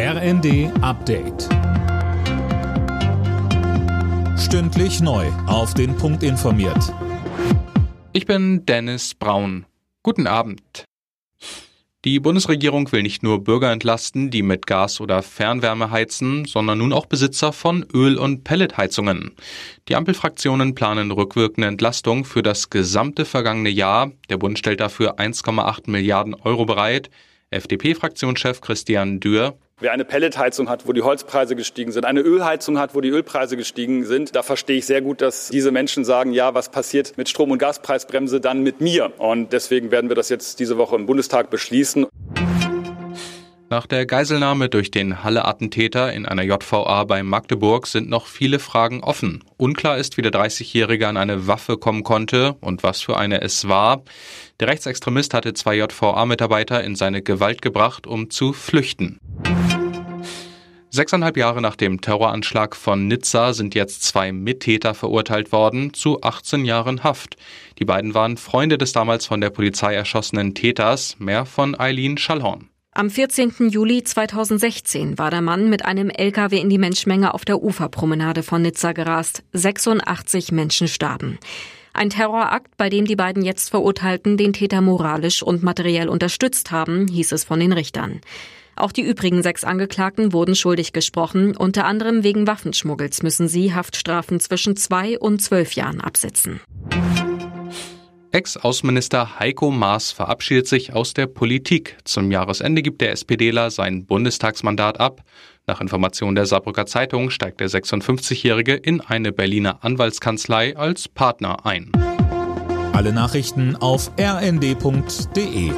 RND Update. Stündlich neu. Auf den Punkt informiert. Ich bin Dennis Braun. Guten Abend. Die Bundesregierung will nicht nur Bürger entlasten, die mit Gas oder Fernwärme heizen, sondern nun auch Besitzer von Öl- und Pelletheizungen. Die Ampelfraktionen planen rückwirkende Entlastung für das gesamte vergangene Jahr. Der Bund stellt dafür 1,8 Milliarden Euro bereit. FDP-Fraktionschef Christian Dürr. Wer eine Pelletheizung hat, wo die Holzpreise gestiegen sind, eine Ölheizung hat, wo die Ölpreise gestiegen sind, da verstehe ich sehr gut, dass diese Menschen sagen, ja, was passiert mit Strom- und Gaspreisbremse dann mit mir? Und deswegen werden wir das jetzt diese Woche im Bundestag beschließen. Nach der Geiselnahme durch den Halle-Attentäter in einer JVA bei Magdeburg sind noch viele Fragen offen. Unklar ist, wie der 30-Jährige an eine Waffe kommen konnte und was für eine es war. Der Rechtsextremist hatte zwei JVA-Mitarbeiter in seine Gewalt gebracht, um zu flüchten. Sechseinhalb Jahre nach dem Terroranschlag von Nizza sind jetzt zwei Mittäter verurteilt worden zu 18 Jahren Haft. Die beiden waren Freunde des damals von der Polizei erschossenen Täters, mehr von Eileen Schallhorn. Am 14. Juli 2016 war der Mann mit einem LKW in die Menschmenge auf der Uferpromenade von Nizza gerast. 86 Menschen starben. Ein Terrorakt, bei dem die beiden jetzt Verurteilten den Täter moralisch und materiell unterstützt haben, hieß es von den Richtern. Auch die übrigen sechs Angeklagten wurden schuldig gesprochen. Unter anderem wegen Waffenschmuggels müssen sie Haftstrafen zwischen zwei und zwölf Jahren absitzen. Ex-Außenminister Heiko Maas verabschiedet sich aus der Politik. Zum Jahresende gibt der SPDler sein Bundestagsmandat ab. Nach Informationen der Saarbrücker Zeitung steigt der 56-Jährige in eine Berliner Anwaltskanzlei als Partner ein. Alle Nachrichten auf rnd.de